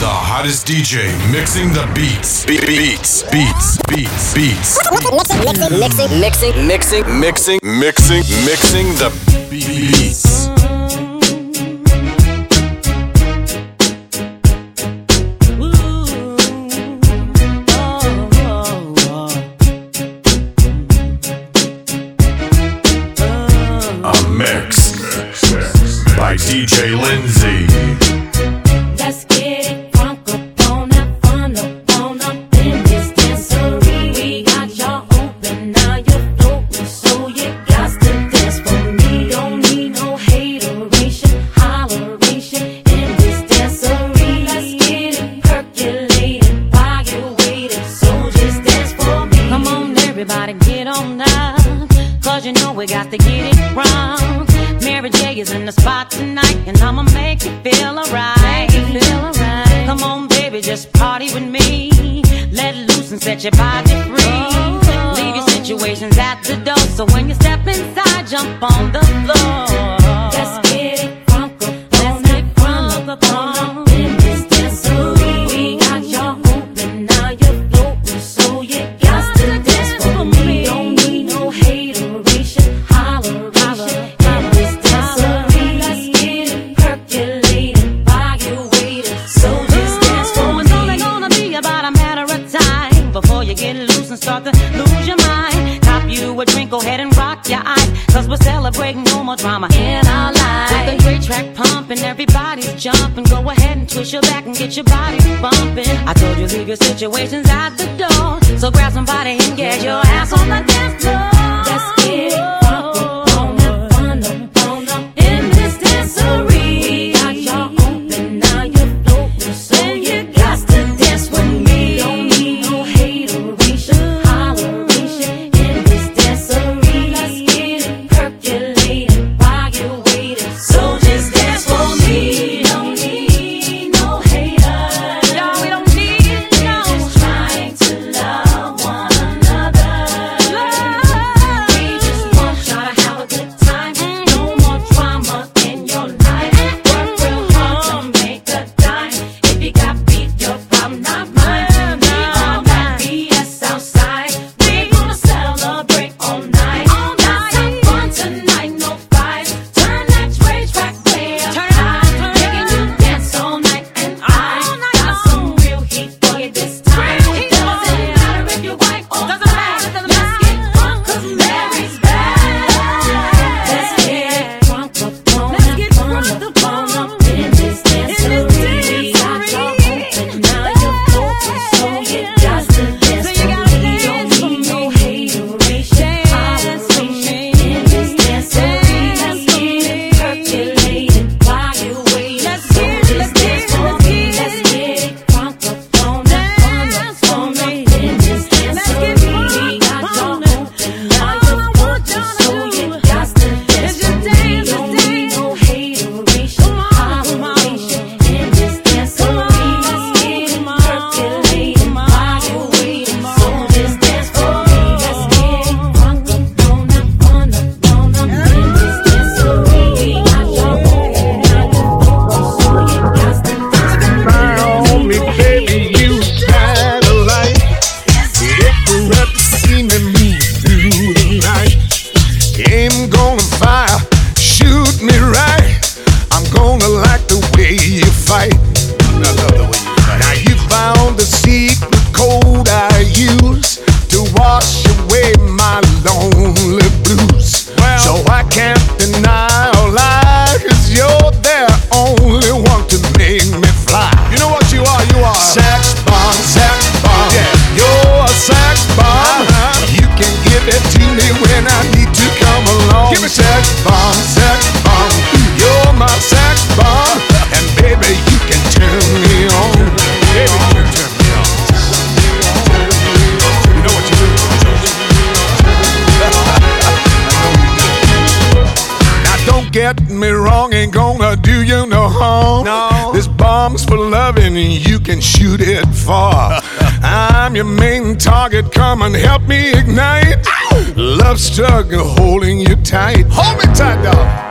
The hottest DJ mixing the beats. Be- beats, beats, beats, beats. Mixing, mixing, mixing, mixing, mixing, mixing, mixing the beats. jug holding you tight. Hold me tight, dog.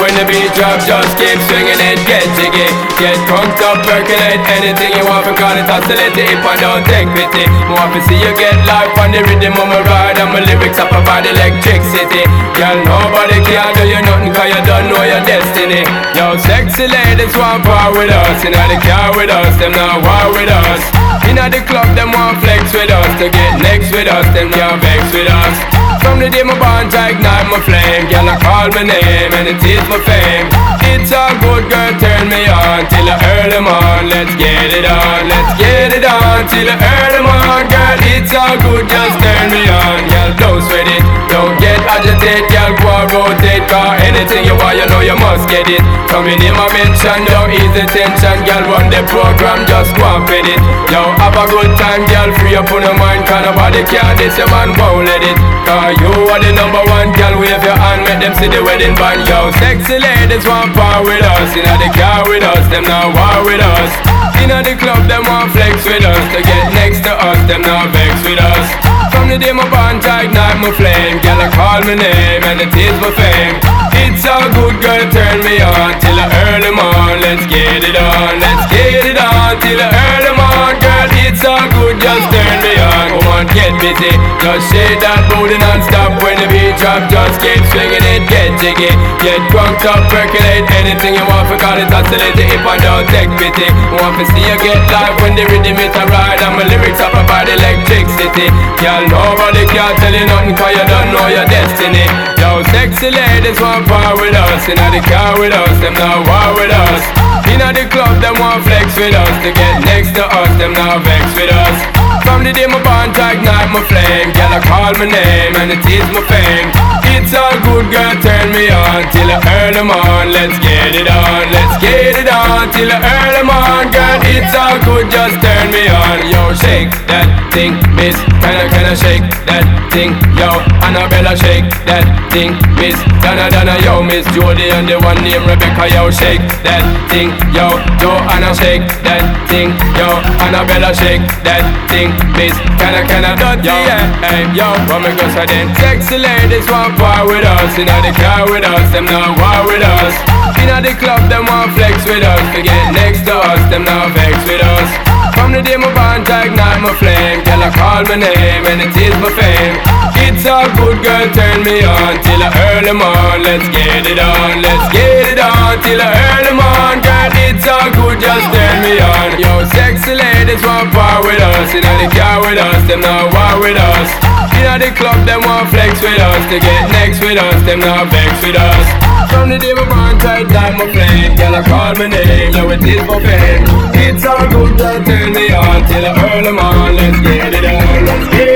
When the beat drop. Just keep swinging it, get jiggy. Get crunked up, percolate anything you want. Because it's oscillate if I don't take pity. More to see you get life on the rhythm of my ride. And my lyrics up about electricity. Girl, nobody can do you nothing cause you don't know your destiny. Yo, sexy ladies want part with us. You know the car with us, them not war with us. Inna the club, them want flex with us To get next with us, them can't vex with us From the day my bond, I ignite my flame. Girl, I call my name and it is my fame. It's all good, girl, turn me on Till I earn them on, let's get it on Let's get it on, till I earn them on Girl, it's all good, just turn me on. Girl, don't sweat it, don't get agitated. Girl, go and rotate, cause anything you want, you know you must get it. Coming in my mention, don't ease the tension. Girl, run the program, just go and fit it. Yo, have a good time, girl, free up on your mind. Cause nobody can this, your man won't let it. Cause you are the number one, girl, wave your hand Make them see the wedding band, yo. Sexy ladies want part with us Inna the car with us, them not war with us. Inna the club, them want flex with us To get next to us, them not vex with us. From the day my bond, I night my flame Girl, I call my name and it is my fame It's all good, girl, turn me on Till earn them on, let's get it on Let's get it on, till earn them on Girl, it's all good, just turn me on. Come on, get busy. Just shake that booty non-stop When the beat drop, just keep swinging it. Get jiggy, get drunk up, percolate. Anything you want, forgot it, oscillate. If I don't take pity Want to see you get live When the rhythm it a ride And my lyrics up about electricity. Girl, nobody can tell you nothing Cause you don't know your destiny. Yo, sexy ladies want part with us. Inna the car with us, them not war with us. Inna the club, them want flex with us. To get next to us, them not vex with us. From the day my bond, I ignite my flame. Girl, I call my name and it is my fame. It's all good, girl, turn me on Till I earn them on, let's get it on Let's get it on, till I earn them on Girl, it's all good, just turn me on. Yo, shake that thing, miss. Kinda, kinda shake that thing? Yo, Annabella, shake that thing, miss. Donna, Donna, yo, miss Jody And the one named Rebecca, yo, shake that thing Yo, Joanna, shake that thing Yo, Annabella, shake that thing, miss kinda, dirty, yeah. Hey, yo, what me go say then. Sexy ladies want part with us Inna the car with us, them not war with us. Inna the club, them want flex with us To get next to us, them not vex with us. From the day my bond, ignite my flame Girl, I call my name and it is my fame It's all good, girl, turn me on Till I earn them on, let's get it on Let's get it on, till I earn them on Girl, it's all good, just turn me on. Yo, sexy ladies want part with us. Inna the car with us, them not war with us. Inna the club, them want flex with us. To get next with us, them not vex with us. From the day my bond, tight like my flame Girl, I call my name, yo, it is my fame It's all good, just turn me on Till I earn them on, let's get it on Let's get it on,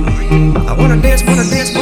I wanna dance, wanna dance. Wanna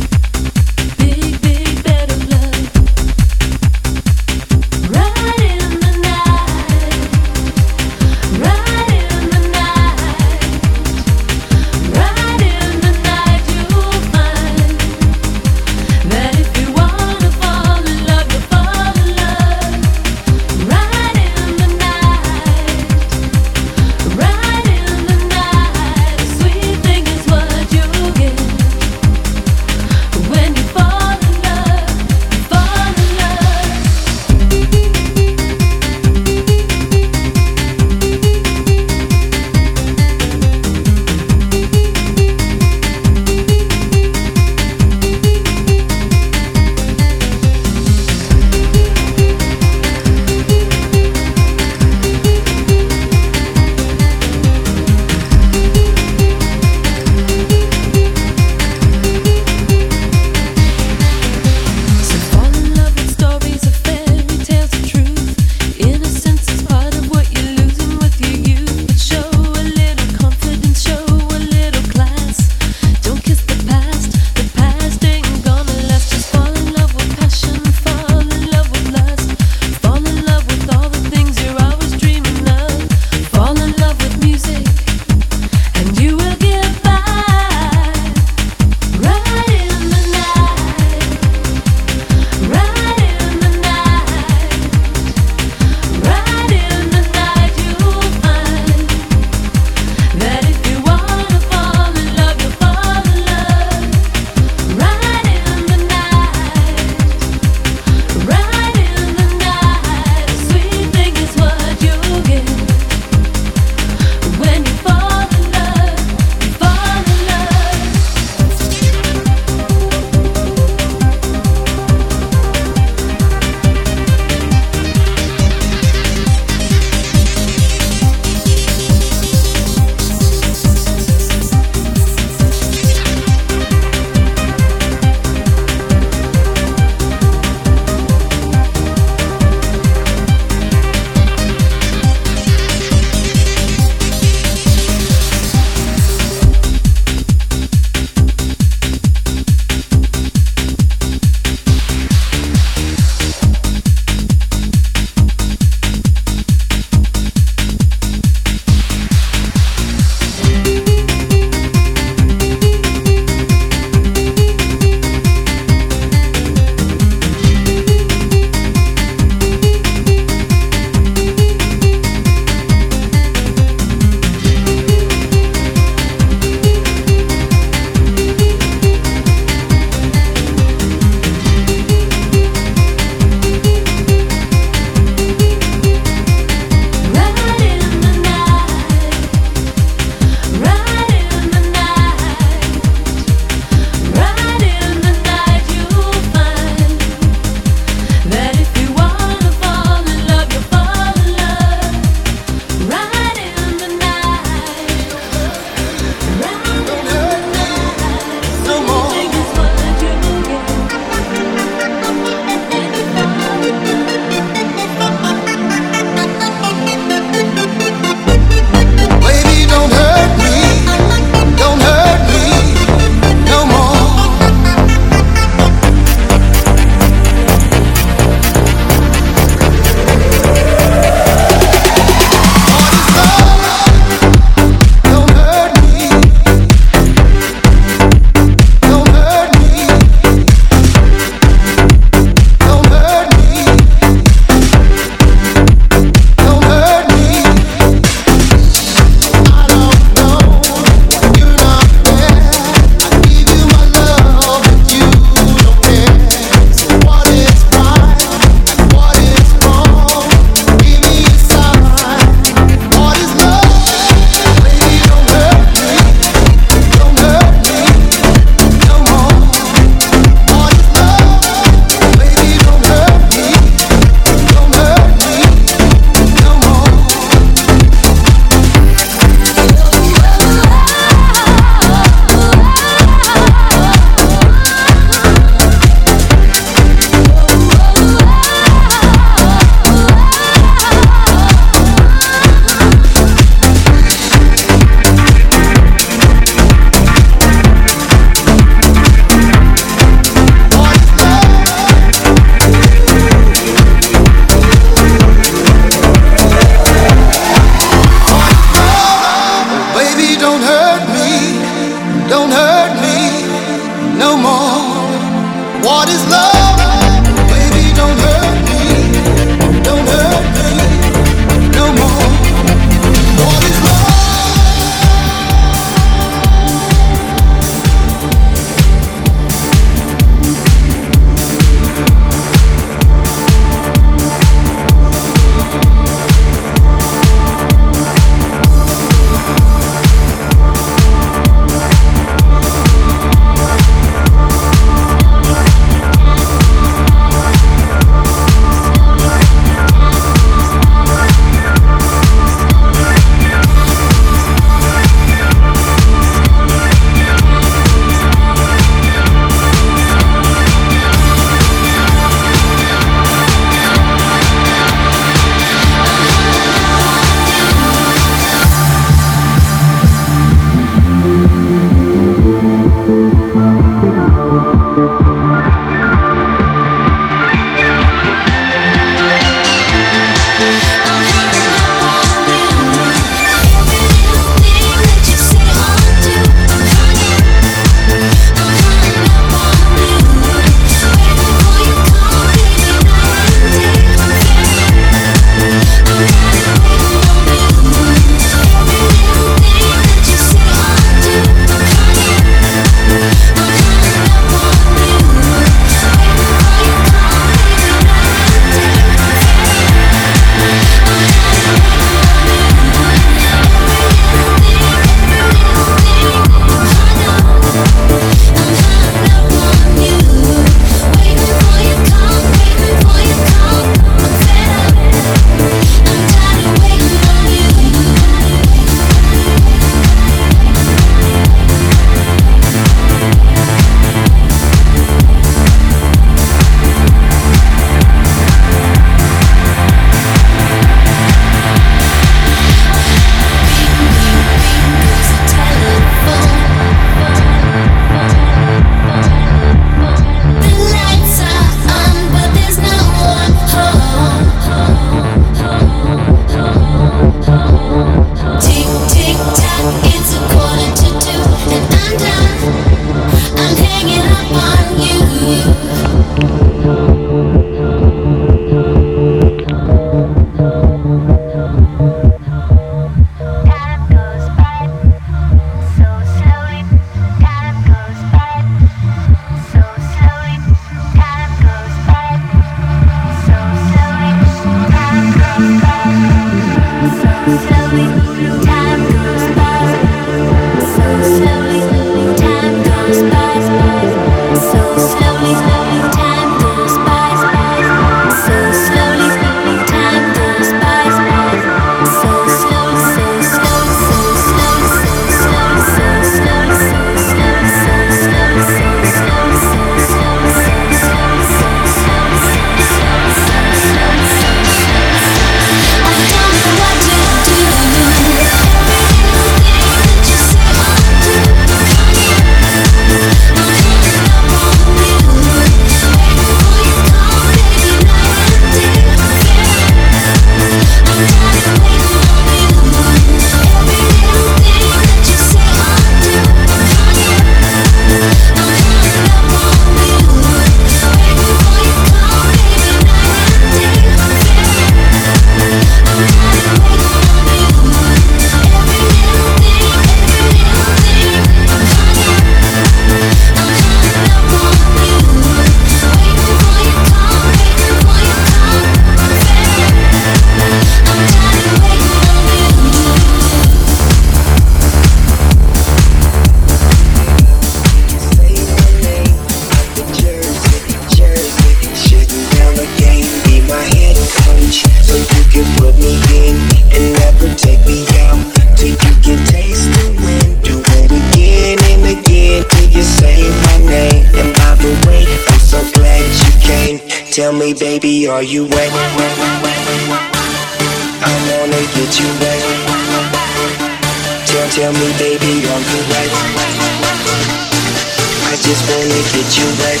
get you wet.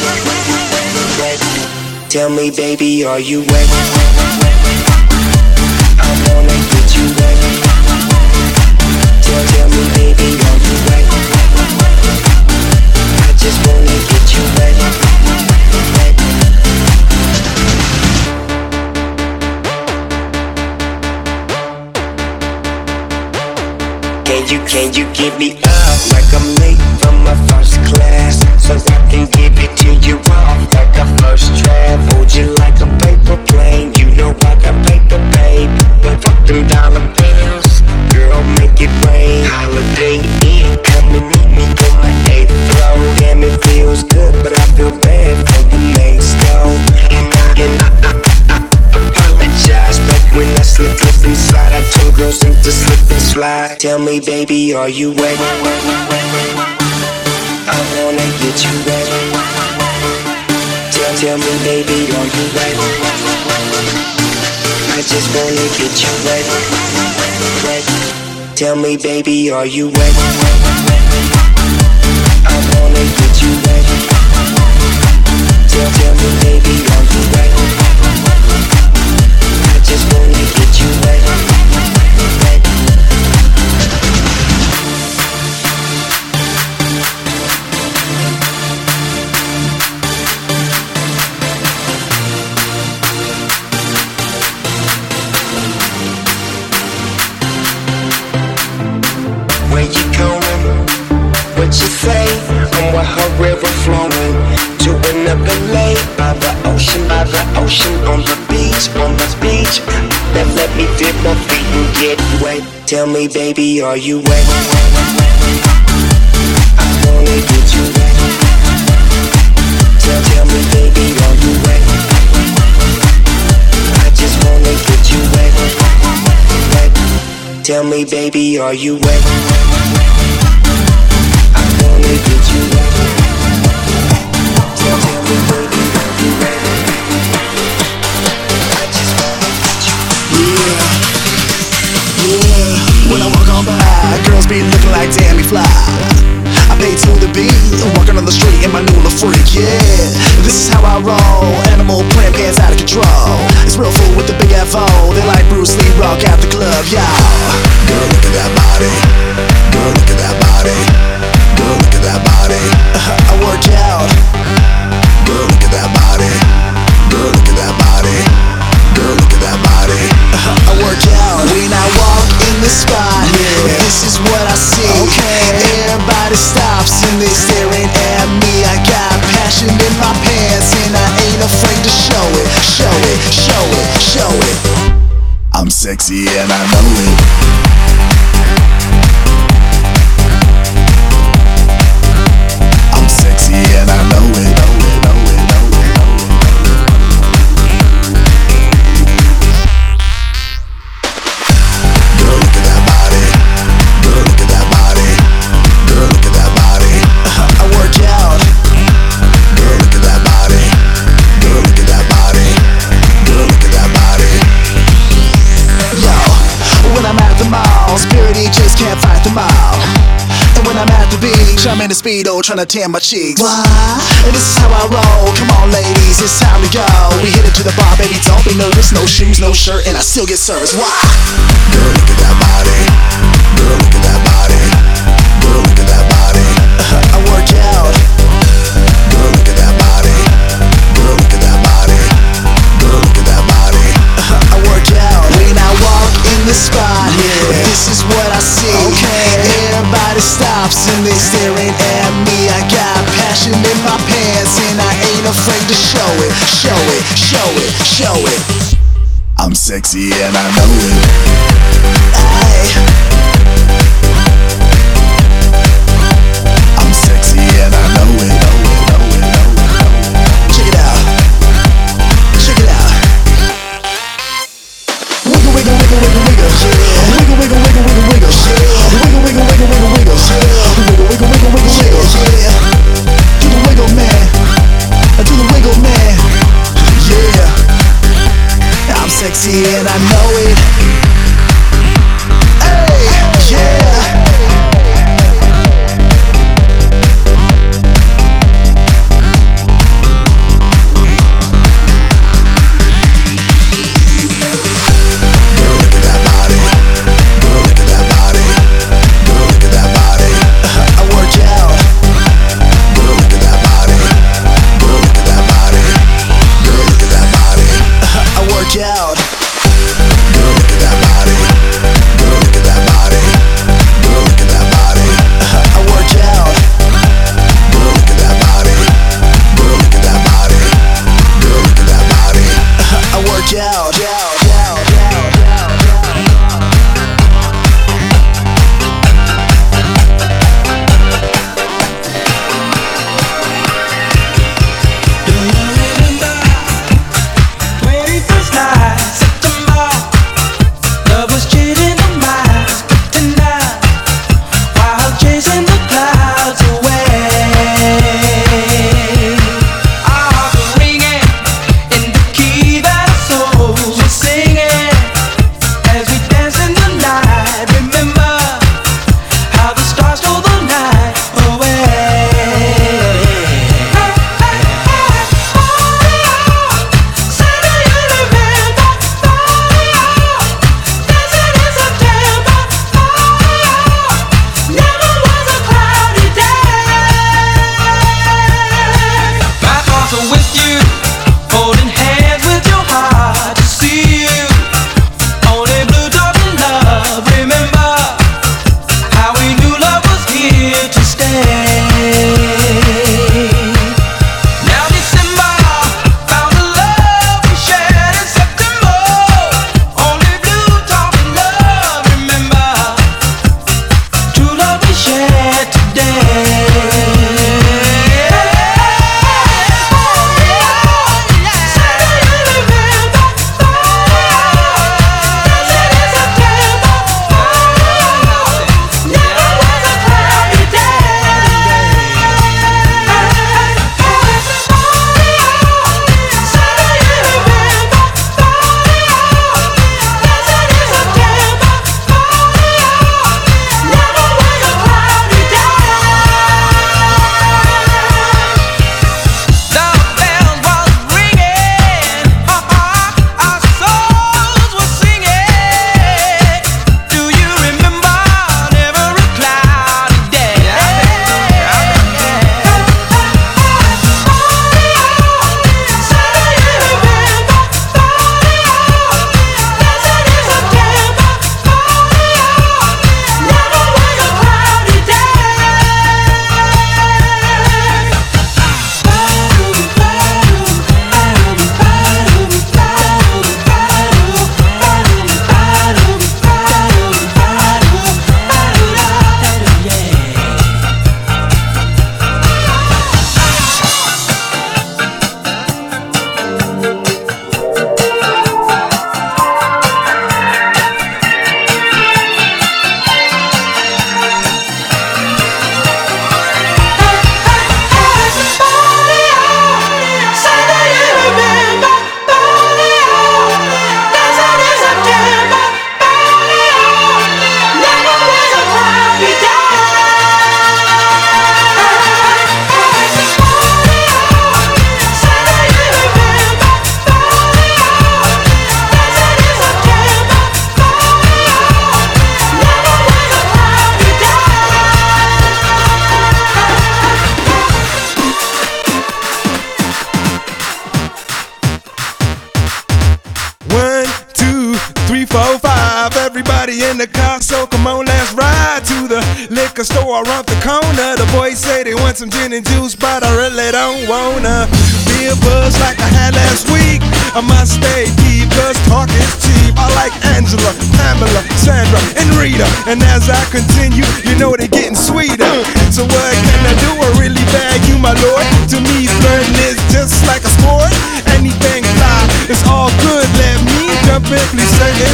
wet. Tell me, baby, are you wet? I wanna get you wet. Tell, tell me, baby, are you wet? I just wanna get you wet. Can you, can you give me up like I'm So I can give it to you off like a first. Hold you like a paper plane. You know I got paper, babe. But fuck them dollar bills. Girl, make it rain. Holiday Inn, come and meet me on my eighth floor. Damn, it feels good, but I feel bad for the next door. And I, and I, I, I, I apologize. But when I slip, slip inside, I told girls to slip and slide. Tell me, baby, are you wet? I wanna get you wet. Tell, tell me, baby, are you wet? I just wanna get you wet. wet. Tell me, baby, are you wet? I wanna get you wet. Tell, tell me, baby, are you wet? I just wanna get you wet. With her river flowing to another lake by the ocean, by the ocean, on the beach, on the beach. Then let me dip my feet and get wet. Tell me, baby, are you wet? I wanna get you wet. Tell, tell me, baby, are you wet? I just wanna get you wet. wet. Tell me, baby, are you wet? Fly. I pay to the beat, walking on the street in my new little freak. Yeah, this is how I roll. Animal plant pants out of control. It's real fool with the big FO. They like Bruce Lee rock at the club, y'all. Girl, look at that body. Girl, look at that body. Girl, look at that body. Uh-huh, I work out. Girl, look at that body. Girl, look at that body. Girl, look at that body. Uh-huh, I work out. We not the spot. yeah. This is what I see. Everybody stops and they staring at me. I got passion in my pants and I ain't afraid to show it. Show it, show it, show it. I'm sexy and I know it. To tan my cheeks. Why? And this is how I roll. Come on, ladies, it's time to go. We hit it to the bar, baby. Don't be nervous. No shoes, no shirt, and I still get service. Why? Girl, look at that body. Girl, look at that body. Girl, look at that body. Uh-huh, I work out. Girl, look at that body. Girl, look at that body. Girl, look at that body. Uh-huh, I work out when I walk in the spot. yeah. This is what I see. Everybody stops and they staring at me. I got passion in my pants and I ain't afraid to show it. Show it, show it, show it. I'm sexy and I know it. Aye.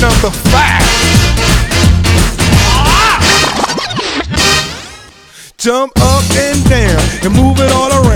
Number five. Jump up and down and move it all around.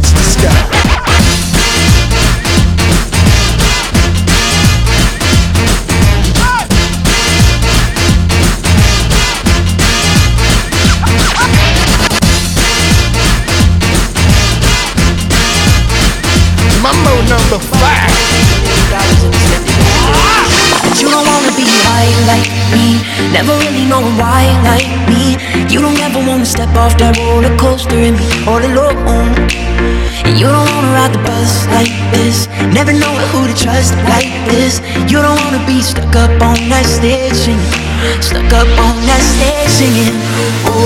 Touch the sky. Mambo number five. You don't wanna be high like me, never really know why like You don't ever wanna step off that roller coaster and be all alone. And you don't wanna ride the bus like this, never know who to trust like this. You don't wanna be stuck up on that stage singing, stuck up on that stage singing. Oh,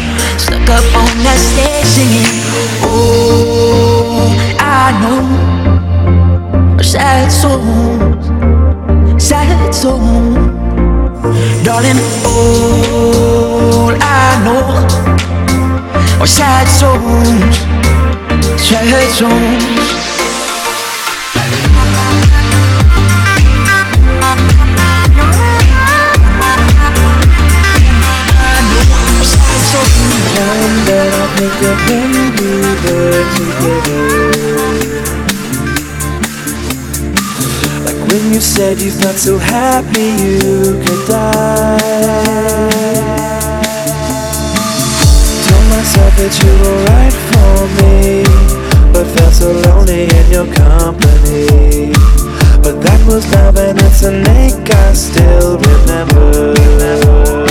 Stuck up on the stage singing Oh, I know. Sad songs, Sad songs, Darling, all I know Are sad songs Sad songs. think of when we were together Like when you said you felt so happy you could die Told myself that you were right for me But felt so lonely in your company But that was love and it's an ache I still remember, remember.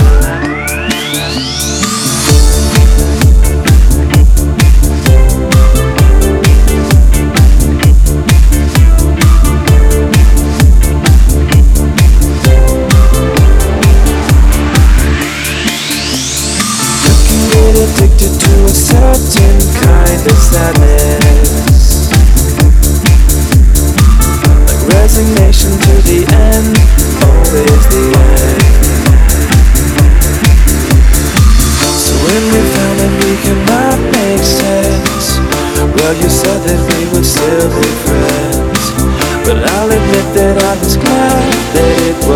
sadness. Like resignation to the end, always the end. So when we found that we could not make sense, well, you said that we would still be friends. But I'll admit that I was glad that it was.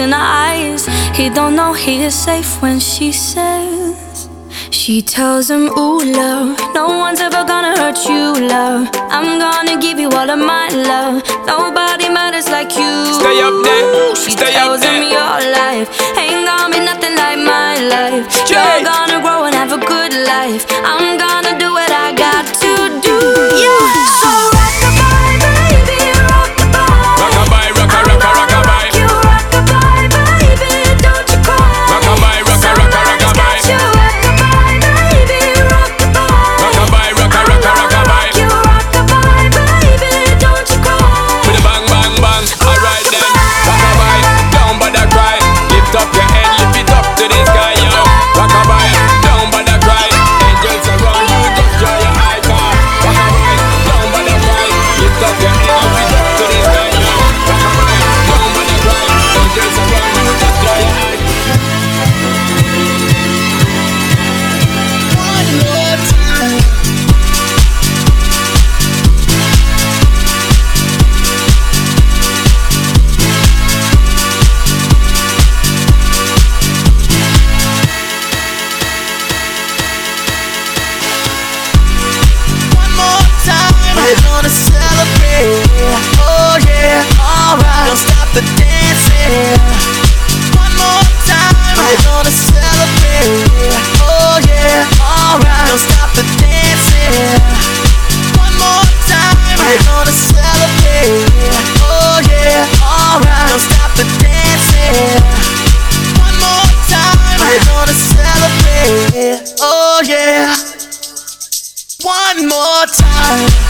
in her eyes. He don't know he is safe when she says. She tells him, Ooh, love, no one's ever gonna hurt you, love. I'm gonna give you all of my love. Nobody matters like you. Stay up there. She Stay tells up there. him your life ain't gonna be nothing like my life. Jay. You're gonna grow and have a good life. I'm gonna do it. time.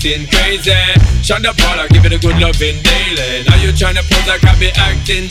acting crazy. Shine the ball, I give it a good loving daily. Now you tryna pose like I be acting.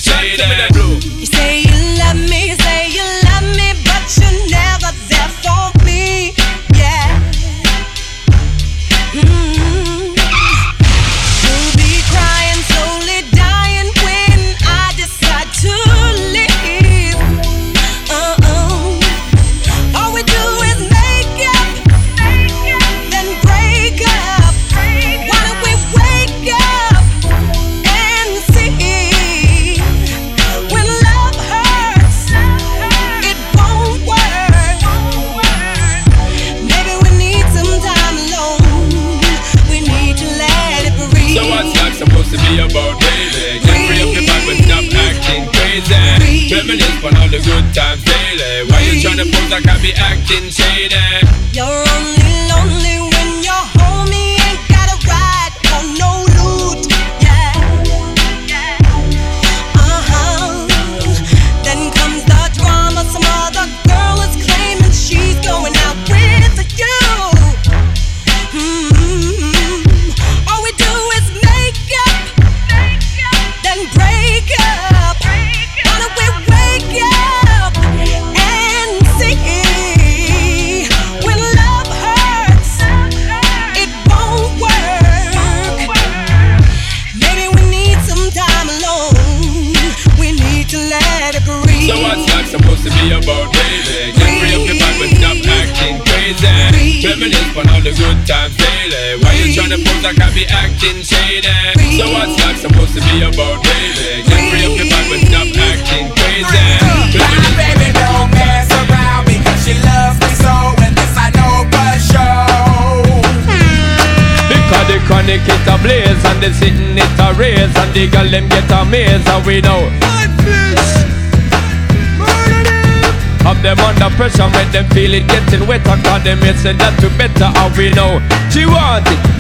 feel it getting wetter. I condemn it, said that to better, how we know. She want it,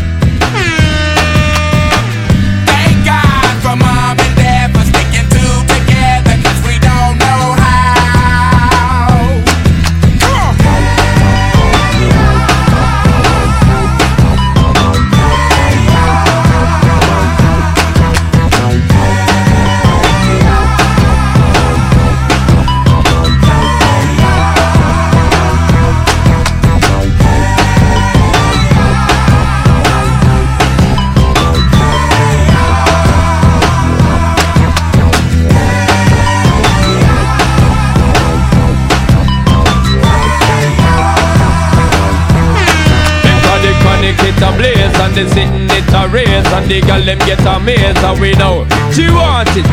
them get amazed and we know she want it.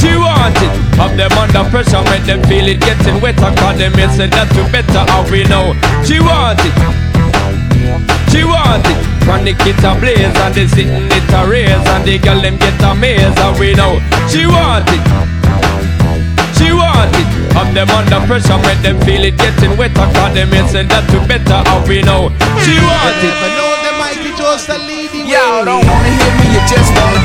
She want it. Have them under pressure, make them feel it getting wetter. Cause them may say that to better and we know she want it. She want it. Chronic it a blaze and they sitting it a raise and the girl them get amazed and we know she want it she want it Have them under pressure, make them feel it getting wetter Cause them ain't said that to better, how we know She want it I know the mighty Joseph Y'all don't wanna hear me, you just wanna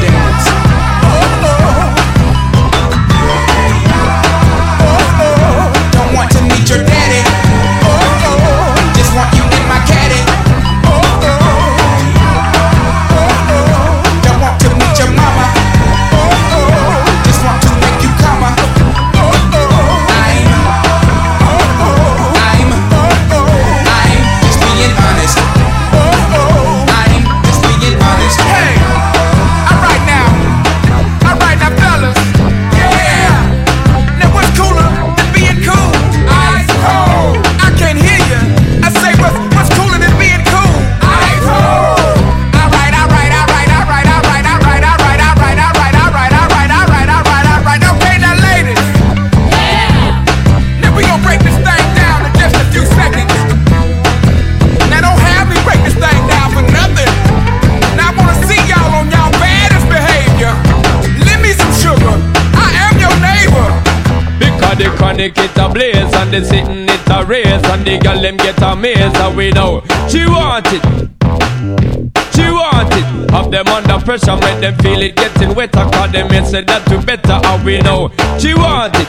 and the sitting it a race and the girl them get amazed and we know she want it. She want it. Have them under pressure, make them feel it getting wetter. Cause them here say that to better and we know she want it.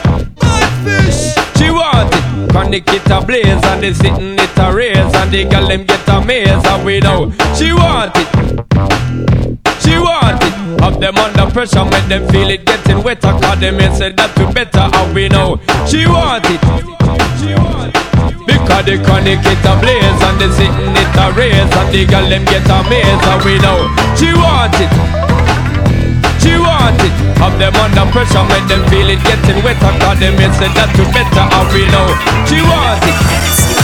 She want it. Chronic it a blaze and the sitting it a race and the girl them get amazed and we know she want it. She want it. Have them under pressure, make them feel it getting wetter. Cause them here say that to better, and we know she want it. Because the chronic it a blaze and the sitting it a raise and the girl them get amazed, and we know she want it. She want it. Have them under pressure, make them feel it getting wetter. Cause them say that to better, and we know she want it.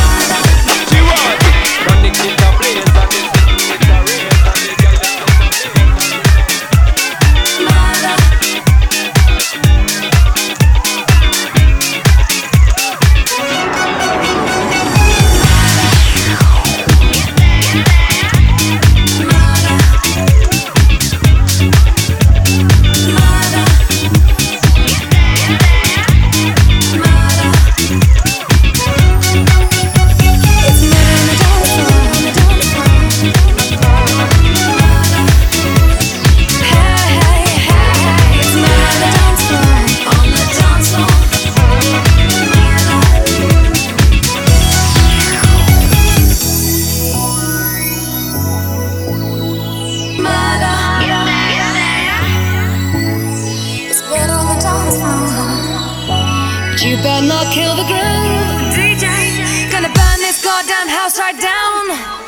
upside down.